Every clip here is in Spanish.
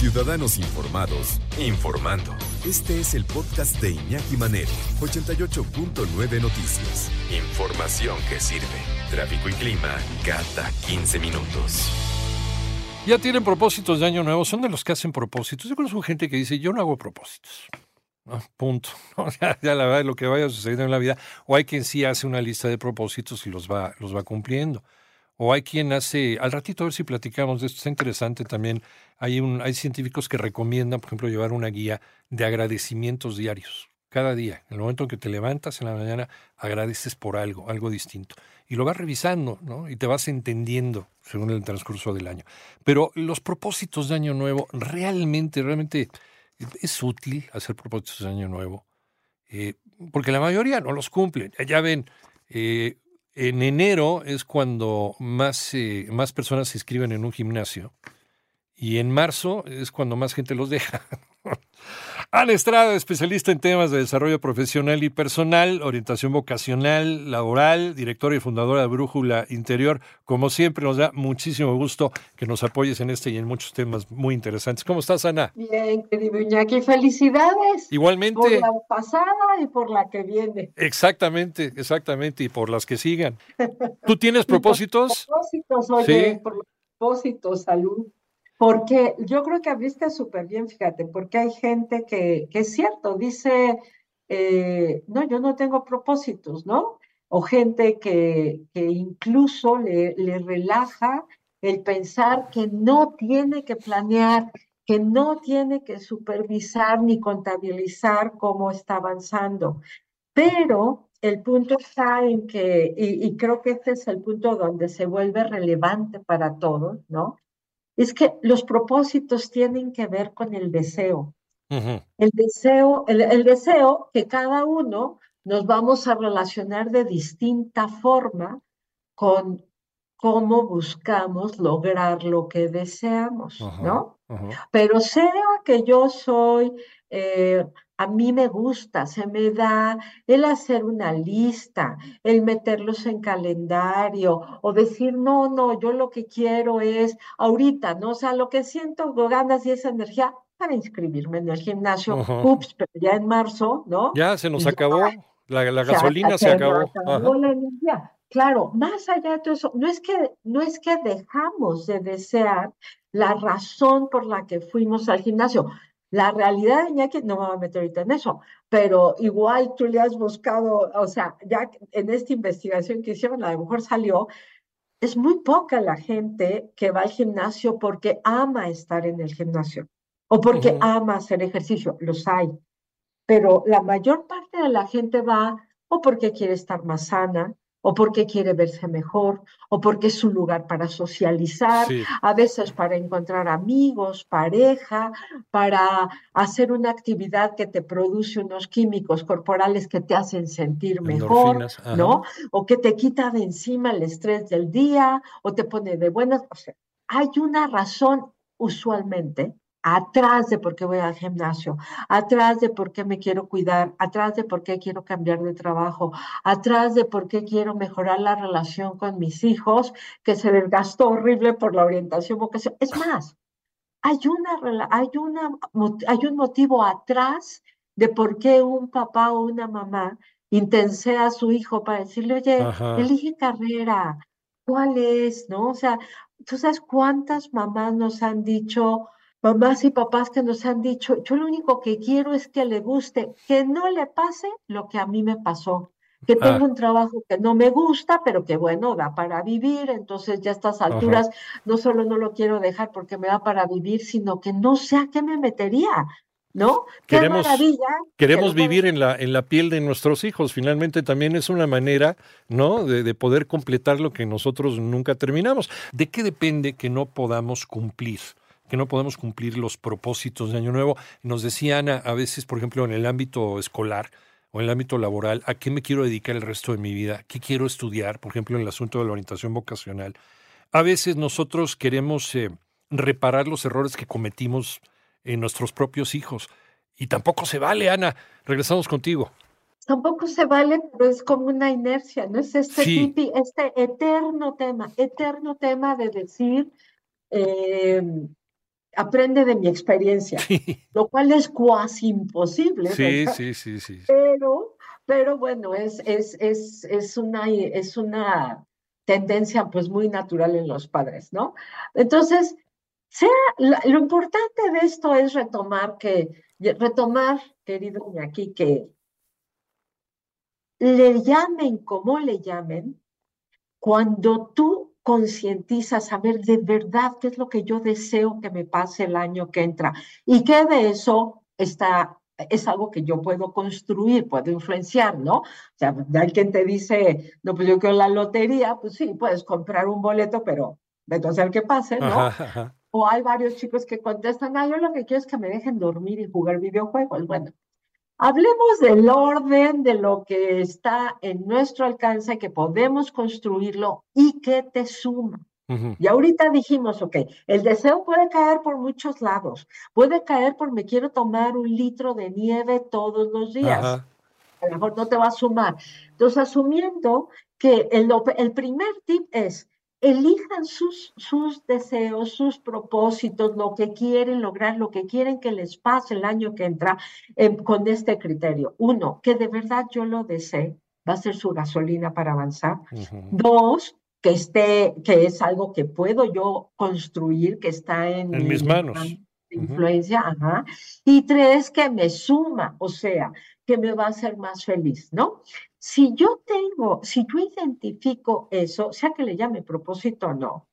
Ciudadanos Informados, informando. Este es el podcast de Iñaki Manero, 88.9 Noticias. Información que sirve. Tráfico y clima cada 15 minutos. Ya tienen propósitos de año nuevo, son de los que hacen propósitos. Yo conozco gente que dice, yo no hago propósitos. punto. Ya, ya, la verdad, lo que vaya sucediendo en la vida. O hay quien sí hace una lista de propósitos y los va, los va cumpliendo. O hay quien hace, al ratito a ver si platicamos de esto, está interesante también. Hay, un, hay científicos que recomiendan, por ejemplo, llevar una guía de agradecimientos diarios. Cada día, en el momento en que te levantas en la mañana, agradeces por algo, algo distinto. Y lo vas revisando, ¿no? Y te vas entendiendo según el transcurso del año. Pero los propósitos de Año Nuevo, realmente, realmente es útil hacer propósitos de Año Nuevo. Eh, porque la mayoría no los cumplen. Ya ven, eh, en enero es cuando más, eh, más personas se inscriben en un gimnasio y en marzo es cuando más gente los deja. Ana Estrada, especialista en temas de desarrollo profesional y personal, orientación vocacional, laboral, directora y fundadora de Brújula Interior. Como siempre, nos da muchísimo gusto que nos apoyes en este y en muchos temas muy interesantes. ¿Cómo estás, Ana? Bien, querido Iñaki, felicidades. Igualmente. Por la pasada y por la que viene. Exactamente, exactamente, y por las que sigan. ¿Tú tienes propósitos? propósitos, oye, ¿Sí? por propósitos, salud. Porque yo creo que abriste súper bien, fíjate, porque hay gente que, que es cierto, dice, eh, no, yo no tengo propósitos, ¿no? O gente que, que incluso le, le relaja el pensar que no tiene que planear, que no tiene que supervisar ni contabilizar cómo está avanzando. Pero el punto está en que, y, y, creo que este es el punto donde se vuelve relevante para todos, ¿no? Es que los propósitos tienen que ver con el deseo. Uh -huh. El deseo, el, el, deseo que cada uno nos vamos a relacionar de distinta forma con cómo buscamos lograr lo que deseamos, uh -huh. ¿no? Uh -huh. Pero sea que yo soy eh, a mí me gusta, se me da el hacer una lista, el meterlos en calendario o decir, no, no, yo lo que quiero es ahorita, ¿no? O sea, lo que siento ganas y esa energía para inscribirme en el gimnasio, uh -huh. ups, pero ya en marzo, ¿no? Ya se nos acabó, la, la, gasolina se, se acabó. acabó la energía. Claro, más allá de todo eso, no es que, no es que dejamos de desear la razón por la que fuimos al gimnasio. La realidad, Iñaki, no me voy a meter ahorita en eso, pero igual tú le has buscado, o sea, ya en esta investigación que hicieron, a lo mejor salió, es muy poca la gente que va al gimnasio porque ama estar en el gimnasio o porque uh -huh. ama hacer ejercicio, los hay, pero la mayor parte de la gente va o porque quiere estar más sana, o porque quiere verse mejor, o porque es un lugar para socializar, sí. a veces para encontrar amigos, pareja, para hacer una actividad que te produce unos químicos corporales que te hacen sentir mejor, ¿no? O que te quita de encima el estrés del día, o te pone de buenas. O sea, hay una razón usualmente atrás de por qué voy al gimnasio, atrás de por qué me quiero cuidar, atrás de por qué quiero cambiar de trabajo, atrás de por qué quiero mejorar la relación con mis hijos, que se desgastó horrible por la orientación vocacional. Es más, hay, una, hay, una, hay un motivo atrás de por qué un papá o una mamá intensea a su hijo para decirle, oye, Ajá. elige carrera, ¿cuál es? ¿No? O sea, ¿tú sabes cuántas mamás nos han dicho, mamás y papás que nos han dicho, yo lo único que quiero es que le guste, que no le pase lo que a mí me pasó, que tengo ah. un trabajo que no me gusta, pero que bueno, da para vivir, entonces ya a estas alturas Ajá. no solo no lo quiero dejar porque me da para vivir, sino que no sé a qué me metería. ¿No? Qué queremos, maravilla. Queremos vivir en la, en la piel de nuestros hijos. Finalmente también es una manera, ¿no? De, de, poder completar lo que nosotros nunca terminamos. ¿De qué depende que no podamos cumplir? Que no podemos cumplir los propósitos de Año Nuevo. Nos decía Ana, a veces, por ejemplo, en el ámbito escolar o en el ámbito laboral, ¿a qué me quiero dedicar el resto de mi vida? ¿Qué quiero estudiar? Por ejemplo, en el asunto de la orientación vocacional. A veces nosotros queremos eh, reparar los errores que cometimos en nuestros propios hijos. Y tampoco se vale, Ana. Regresamos contigo. Tampoco se vale, pero es como una inercia, ¿no? Es este, sí. tipi, este eterno tema, eterno tema de decir, eh, aprende de mi experiencia, lo cual es cuasi imposible. Sí, sí, sí, sí. Pero, pero bueno, es, es, es, es, una, es una tendencia pues muy natural en los padres, ¿no? Entonces, sea, lo, importante de esto es retomar que, retomar, querido Iñaki, que le llamen como le llamen, cuando tú concientizas saber de verdad qué es lo que yo deseo que me pase el año que entra y que de eso está es algo que yo puedo construir, puedo influenciar, ¿no? O sea, alguien te dice, no, pues yo quiero la lotería, pues sí, puedes comprar un boleto, pero vete a hacer que pase, ¿no? O hay varios chicos que contestan, ah, yo lo que quiero es que me dejen dormir y jugar videojuegos. Bueno, Hablemos del orden de lo que está en nuestro alcance, que podemos construirlo y que te suma. Y ahorita dijimos, ok, el deseo puede caer por muchos lados. Puede caer por me quiero tomar un litro de nieve todos los días. A lo mejor no te va a sumar. Entonces, asumiendo que el, el primer tip es, elijan sus, sus deseos, sus propósitos, lo que quieren lograr, lo que quieren que les pase el año que entra em, con este criterio. Uno, que de verdad yo lo desee, va a ser su gasolina para avanzar. Dos, que esté, que es algo que puedo yo construir, que está en, mis manos. Influencia, ajá. Y tres, que me suma, o sea, que me va a hacer más feliz, ¿no? Si yo tengo, si yo identifico eso, sea que le llame propósito o no,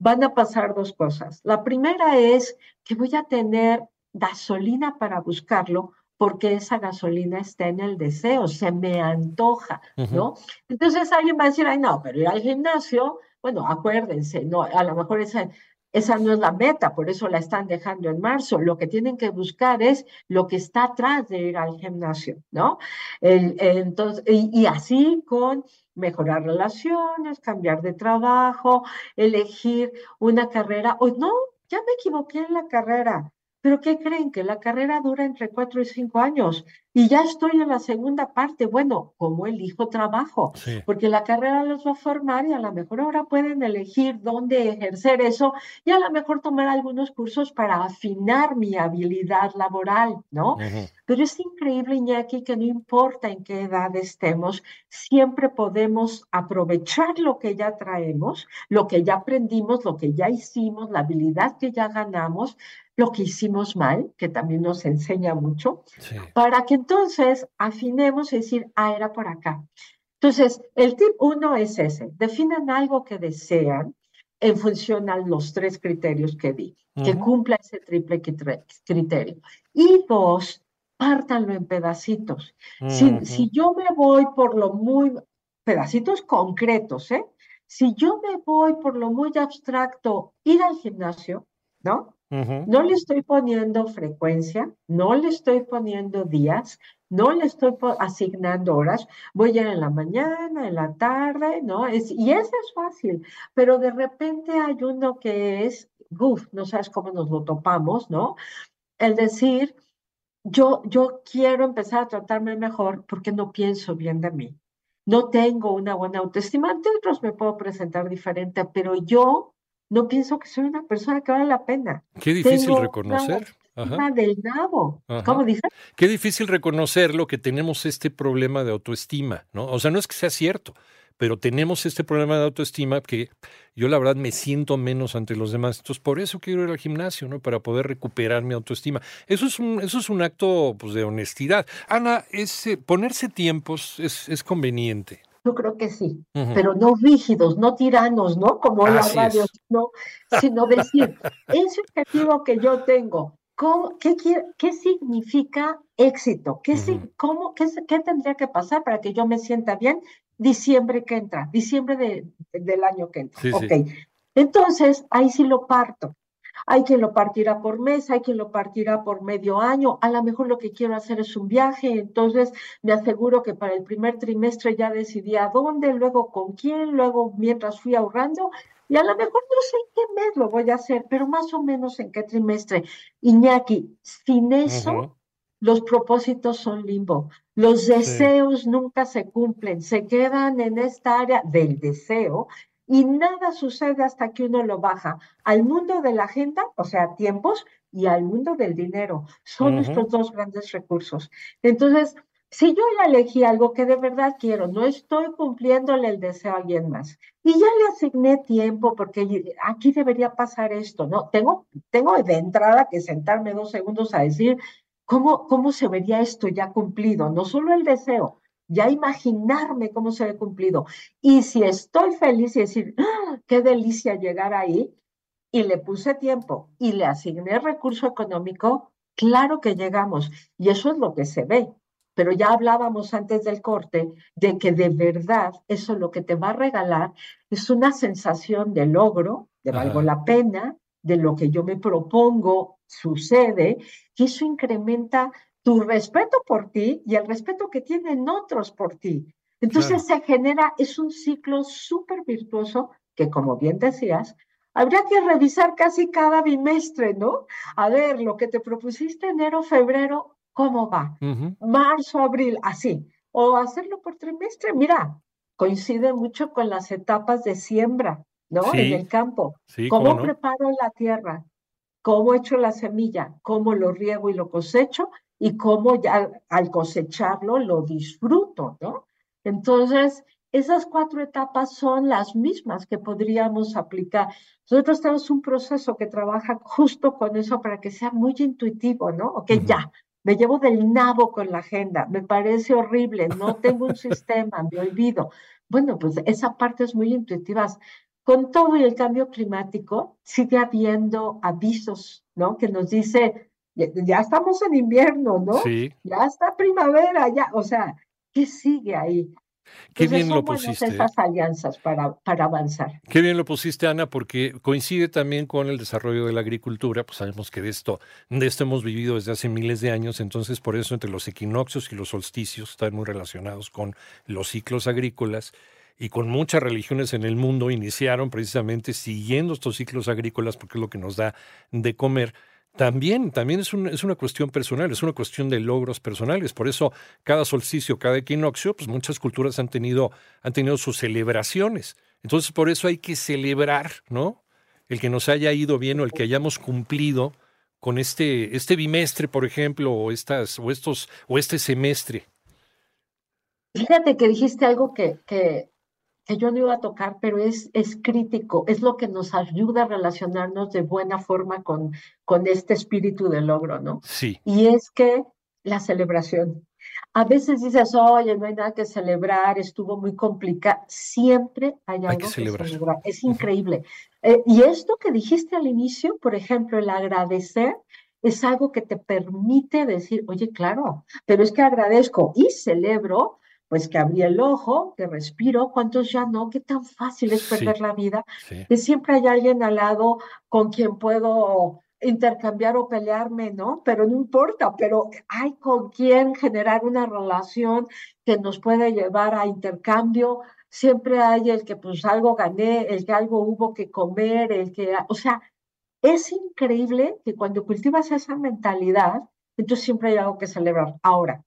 van a pasar dos cosas. La primera es que voy a tener gasolina para buscarlo porque esa gasolina está en el deseo, se me antoja, ¿no? Entonces alguien va a decir, ay, no, pero ir al gimnasio, bueno, acuérdense, no, a lo mejor esa, esa no es la meta, por eso la están dejando en marzo. Lo que tienen que buscar es lo que está atrás de ir al gimnasio, ¿no? entonces, y, así con mejorar relaciones, cambiar de trabajo, elegir una carrera, o no, ya me equivoqué en la carrera, pero ¿qué creen? Que la carrera dura entre cuatro y cinco años y ya estoy en la segunda parte. Bueno, ¿cómo elijo trabajo? Porque la carrera los va a formar y a lo mejor ahora pueden elegir dónde ejercer eso y a lo mejor tomar algunos cursos para afinar mi habilidad laboral, ¿no? Pero es increíble, Iñaki, que no importa en qué edad estemos, siempre podemos aprovechar lo que ya traemos, lo que ya aprendimos, lo que ya hicimos, la habilidad que ya ganamos lo que hicimos mal, que también nos enseña mucho, para que entonces afinemos y decir, ah, era por acá. Entonces, el tip uno es ese, definan algo que desean en función a los tres criterios que di, que cumpla ese triple criterio. Y dos, pártanlo en pedacitos. si, si yo me voy por lo muy, pedacitos concretos, ¿eh? Si yo me voy por lo muy abstracto, ir al gimnasio, ¿no? No le estoy poniendo frecuencia, no le estoy poniendo días, no le estoy asignando horas, voy a en la mañana, en la tarde, ¿no? Es, y eso es fácil, pero de repente hay uno que es, uff, no sabes cómo nos lo topamos, ¿no? El decir, yo, yo quiero empezar a tratarme mejor porque no pienso bien de mí. No tengo una buena autoestima. Ante otros me puedo presentar diferente, pero yo no pienso que soy una persona que vale la pena. Qué difícil reconocer. Ajá. del nabo. ¿Cómo dices? Qué difícil reconocerlo que tenemos este problema de autoestima, ¿no? O sea, no es que sea cierto, pero tenemos este problema de autoestima que yo la verdad me siento menos ante los demás. Entonces, por eso quiero ir al gimnasio, ¿no? Para poder recuperar mi autoestima. Eso es un, eso es un acto pues, de honestidad. Ana, ese, ponerse tiempos es, es conveniente. Yo creo que sí, pero no rígidos, no tiranos, ¿no? Como la radio, no, sino decir, ese objetivo que yo tengo, ¿cómo, qué, ¿qué significa éxito? ¿Qué, cómo, qué, qué, tendría que pasar para que yo me sienta bien diciembre que entra, diciembre de, del año que entra? ok, entonces ahí sí lo parto. Hay quien lo partirá por mes, hay quien lo partirá por medio año. A lo mejor lo que quiero hacer es un viaje, entonces me aseguro que para el primer trimestre ya decidí a dónde, luego con quién, luego mientras fui ahorrando. Y a lo mejor no sé en qué mes lo voy a hacer, pero más o menos en qué trimestre. Iñaki, sin eso, los propósitos son limbo. Los deseos nunca se cumplen, se quedan en esta área del deseo Y nada sucede hasta que uno lo baja al mundo de la agenda, o sea, tiempos, y al mundo del dinero. Son nuestros dos grandes recursos. Entonces, si yo ya elegí algo que de verdad quiero, no estoy cumpliéndole el deseo a alguien más y ya le asigné tiempo porque aquí debería pasar esto, ¿no? Tengo, tengo de entrada que sentarme dos segundos a decir cómo, cómo se vería esto ya cumplido, no solo el deseo, ya imaginarme cómo se ve cumplido. Y si estoy feliz y decir, ¡Ah, qué delicia llegar ahí, y le puse tiempo y le asigné recurso económico, claro que llegamos. Y eso es lo que se ve pero ya hablábamos antes del corte de que de verdad eso lo que te va a regalar es una sensación de logro, de valgo la pena, de lo que yo me propongo sucede, y eso incrementa tu respeto por ti y el respeto que tienen otros por ti. Entonces se genera, es un ciclo súper virtuoso que, como bien decías, habría que revisar casi cada bimestre, ¿no? A ver, lo que te propusiste enero, febrero, ¿Cómo va? Marzo, abril, así. O hacerlo por trimestre. Mira, coincide mucho con las etapas de siembra, ¿no? en el campo. ¿Cómo, preparo la tierra? ¿Cómo echo la semilla? ¿Cómo lo riego y lo cosecho? Y cómo ya al cosecharlo lo disfruto, ¿no? Entonces, esas cuatro etapas son las mismas que podríamos aplicar. Nosotros tenemos un proceso que trabaja justo con eso para que sea muy intuitivo, ¿no? Ok, ya, me llevo del nabo con la agenda, me parece horrible, no tengo un sistema, me olvido. Bueno, pues esa parte es muy intuitiva. Con todo y el cambio climático, sigue habiendo avisos, ¿no? Que nos dice, ya, estamos en invierno, ¿no? Sí. Ya está primavera, ya, o sea, ¿qué sigue ahí? Qué bien lo pusiste. Esas alianzas para, para avanzar. Qué bien lo pusiste, Ana, porque coincide también con el desarrollo de la agricultura. Pues sabemos que de esto, de esto hemos vivido desde hace miles de años, entonces por eso entre los equinoccios y los solsticios están muy relacionados con los ciclos agrícolas y con muchas religiones en el mundo iniciaron precisamente siguiendo estos ciclos agrícolas porque es lo que nos da de comer también, también es, una cuestión personal, es una cuestión de logros personales. Por eso, cada solsticio, cada equinoccio, pues muchas culturas han tenido, han tenido sus celebraciones. Entonces, por eso hay que celebrar, ¿no? El que nos haya ido bien o el que hayamos cumplido con este, este bimestre, por ejemplo, o estas, o estos, o este semestre. Fíjate que dijiste algo que que yo no iba a tocar, pero es, es crítico, es lo que nos ayuda a relacionarnos de buena forma con, con este espíritu de logro, ¿no? Sí. Y es que la celebración. A veces dices, oye, no hay nada que celebrar, estuvo muy complicado. Siempre hay algo que, celebrar. Es increíble. Eh, y esto que dijiste al inicio, por ejemplo, el agradecer, es algo que te permite decir, oye, claro, pero es que agradezco y celebro pues que abrí el ojo, que respiro, cuántos ya no, qué tan fácil es perder la vida, que siempre hay alguien al lado con quien puedo intercambiar o pelearme, ¿no? Pero no importa, pero hay con quien generar una relación que nos puede llevar a intercambio, siempre hay el que pues algo gané, el que algo hubo que comer, el que, o sea, es increíble que cuando cultivas esa mentalidad, entonces siempre hay algo que celebrar. Ahora,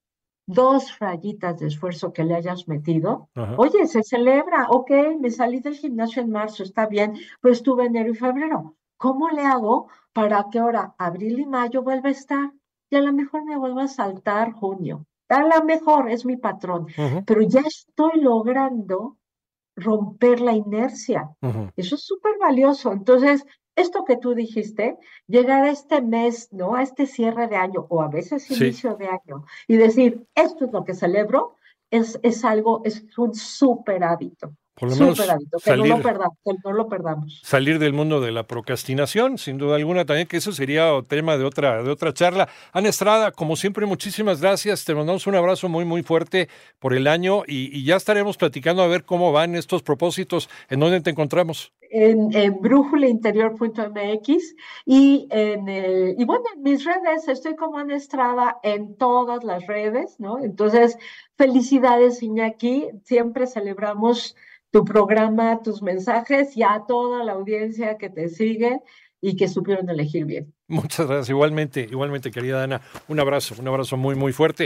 dos rayitas de esfuerzo que le hayas metido, oye, se celebra, ok, me salí del gimnasio en marzo, está bien, pero estuve enero y febrero. ¿Cómo le hago para que ahora abril y mayo vuelva a estar? Y a lo mejor me vuelva a saltar junio. A lo mejor es mi patrón, pero ya estoy logrando romper la inercia. Eso es súper valioso. Entonces, esto que tú dijiste, llegar a este mes, ¿no? A este cierre de año o a veces inicio de año y decir, esto es lo que celebro, es, es algo, es un súper hábito. Por lo menos que, no lo perdamos, que no lo perdamos. Salir del mundo de la procrastinación, sin duda alguna también, que eso sería tema de otra, de otra charla. Ana Estrada, como siempre, muchísimas gracias. Te mandamos un abrazo muy, muy fuerte por el año y, ya estaremos platicando a ver cómo van estos propósitos. ¿En dónde te encontramos? En, en brújulainterior.mx y en y bueno, en mis redes, estoy como Ana Estrada en todas las redes, ¿no? Entonces, felicidades, Iñaki. Siempre celebramos tu programa, tus mensajes y a toda la audiencia que te sigue y que supieron elegir bien. Muchas gracias, igualmente, igualmente, querida Ana. Un abrazo, un abrazo muy, muy fuerte.